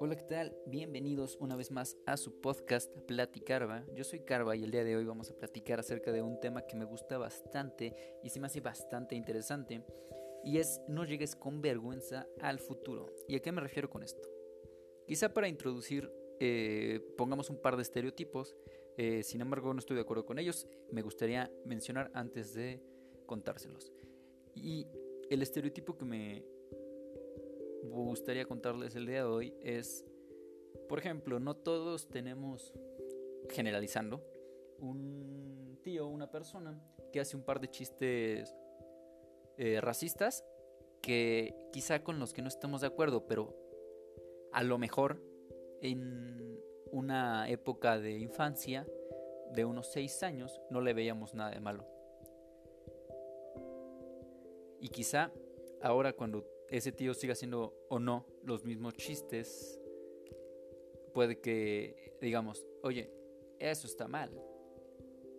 Hola, ¿qué tal? Bienvenidos una vez más a su podcast Platicarva. Yo soy Carva y el día de hoy vamos a platicar acerca de un tema que me gusta bastante y se me hace bastante interesante y es no llegues con vergüenza al futuro. ¿Y a qué me refiero con esto? Quizá para introducir eh, pongamos un par de estereotipos, eh, sin embargo no estoy de acuerdo con ellos, me gustaría mencionar antes de contárselos. Y el estereotipo que me gustaría contarles el día de hoy es, por ejemplo, no todos tenemos, generalizando, un tío o una persona que hace un par de chistes eh, racistas que quizá con los que no estamos de acuerdo, pero a lo mejor en una época de infancia de unos 6 años no le veíamos nada de malo. Y quizá ahora cuando ese tío siga haciendo o no los mismos chistes, puede que digamos, oye, eso está mal.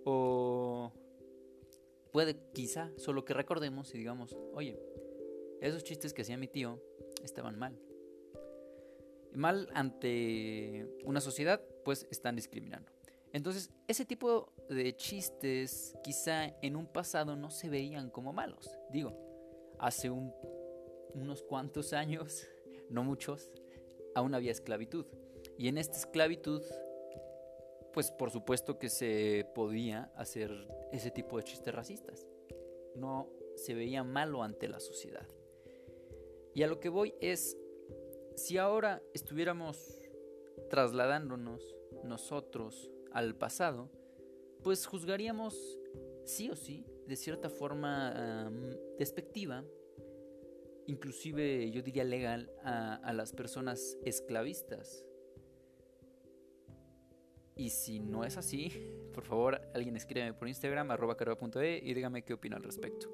O puede quizá solo que recordemos y digamos, oye, esos chistes que hacía mi tío estaban mal. Mal ante una sociedad, pues están discriminando. Entonces, ese tipo de chistes quizá en un pasado no se veían como malos. Digo, hace unos cuantos años, no muchos, aún había esclavitud. Y en esta esclavitud, pues por supuesto que se podía hacer ese tipo de chistes racistas. No se veía malo ante la sociedad. Y a lo que voy es, si ahora estuviéramos trasladándonos nosotros al pasado, pues juzgaríamos sí o sí, de cierta forma despectiva, inclusive yo diría legal, a, las personas esclavistas. Y si no es así, por favor, alguien escríbeme por Instagram, arroba e, y dígame qué opina al respecto.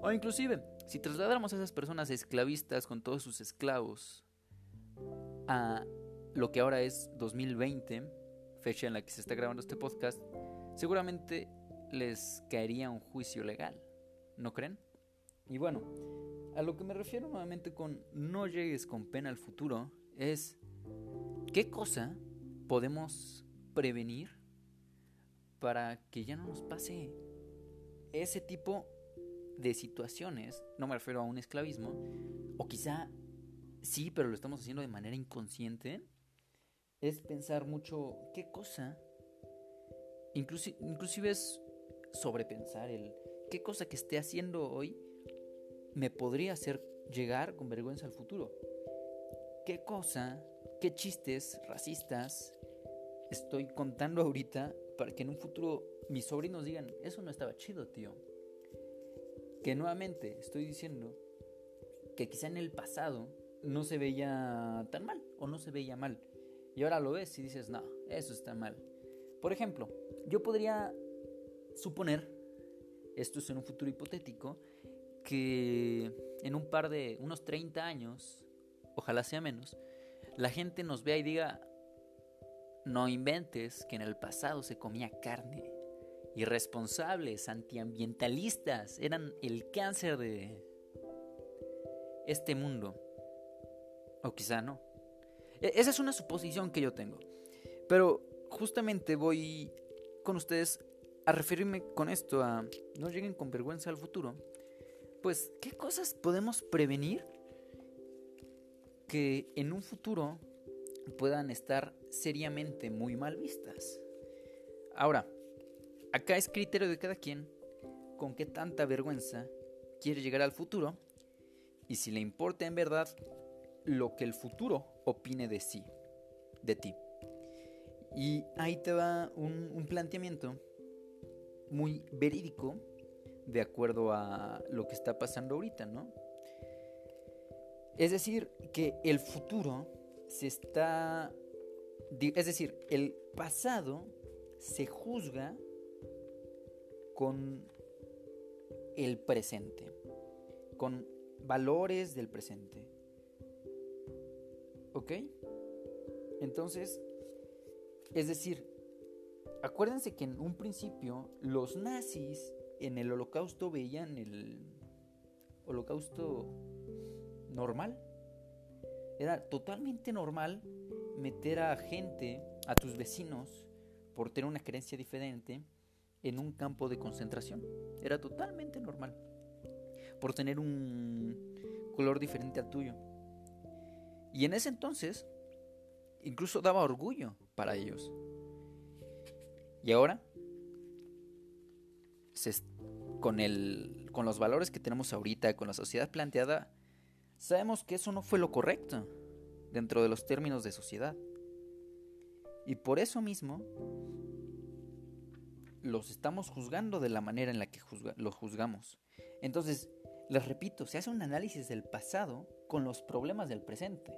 O inclusive, si trasladáramos a esas personas esclavistas con todos sus esclavos a lo que ahora es 2020, fecha en la que se está grabando este podcast, seguramente les caería un juicio legal, ¿no creen? Y bueno, a lo que me refiero nuevamente con no llegues con pena al futuro es qué cosa podemos prevenir para que ya no nos pase ese tipo de situaciones, no me refiero a un esclavismo, o quizá sí, pero lo estamos haciendo de manera inconsciente, es pensar mucho qué cosa, inclusive, inclusive es sobrepensar el qué cosa que esté haciendo hoy me podría hacer llegar con vergüenza al futuro. ¿Qué cosa, qué chistes racistas estoy contando ahorita para que en un futuro mis sobrinos digan, eso no estaba chido, tío? Que nuevamente estoy diciendo que quizá en el pasado no se veía tan mal o no se veía mal. Y ahora lo ves y dices, no, eso está mal. Por ejemplo, yo podría suponer, esto es en un futuro hipotético, que en un par de unos 30 años, ojalá sea menos, la gente nos vea y diga, no inventes que en el pasado se comía carne. Irresponsables, antiambientalistas, eran el cáncer de este mundo. O quizá no. E, esa es una suposición que yo tengo. Pero justamente voy con ustedes a referirme con esto a no lleguen con vergüenza al futuro. Pues, ¿qué cosas podemos prevenir que en un futuro puedan estar seriamente muy mal vistas? Ahora, acá es criterio de cada quien con qué tanta vergüenza quiere llegar al futuro y si le importa en verdad lo que el futuro opine de sí, de ti. Y ahí te va un, planteamiento muy verídico de acuerdo a lo que está pasando ahorita, ¿no? Es decir, que el futuro se está... Es decir, el pasado se juzga con el presente, con valores del presente. ¿Ok? Entonces, es decir, acuérdense que en un principio los nazis en el holocausto veían el, holocausto normal. Era totalmente normal meter a gente, a tus vecinos, por tener una creencia diferente, en un campo de concentración. Era totalmente normal. Por tener un color diferente al tuyo. Y en ese entonces, incluso daba orgullo para ellos. Y ahora, con, los valores que tenemos ahorita, con la sociedad planteada, sabemos que eso no fue lo correcto dentro de los términos de sociedad. Y por eso mismo los estamos juzgando de la manera en la que los juzgamos. Entonces, les repito, se hace un análisis del pasado con los problemas del presente.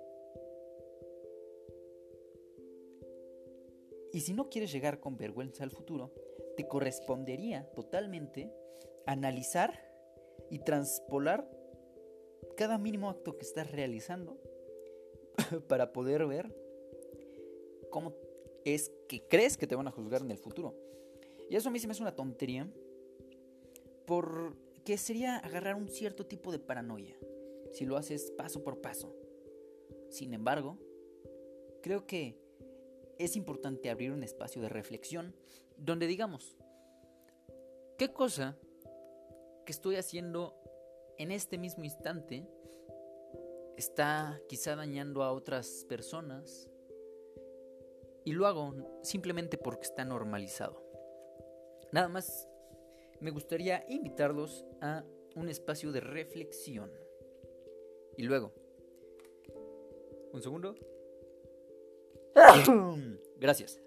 Y si no quieres llegar con vergüenza al futuro, te correspondería totalmente analizar y transpolar cada mínimo acto que estás realizando para poder ver cómo es que crees que te van a juzgar en el futuro. Y eso a mí se me hace una tontería porque sería agarrar un cierto tipo de paranoia si lo haces paso por paso. Sin embargo, creo que es importante abrir un espacio de reflexión donde digamos, ¿qué cosa que estoy haciendo en este mismo instante está quizá dañando a otras personas? Y lo hago simplemente porque está normalizado. Nada más me gustaría invitarlos a un espacio de reflexión. Y luego, un segundo. Gracias.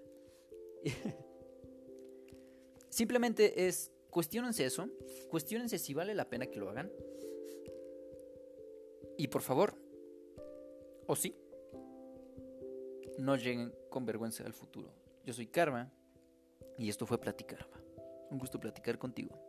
Simplemente es, cuestionense eso, cuestionense si vale la pena que lo hagan. Y por favor, o sí, no lleguen con vergüenza al futuro. Yo soy Karma y esto fue Platicar. Un gusto platicar contigo.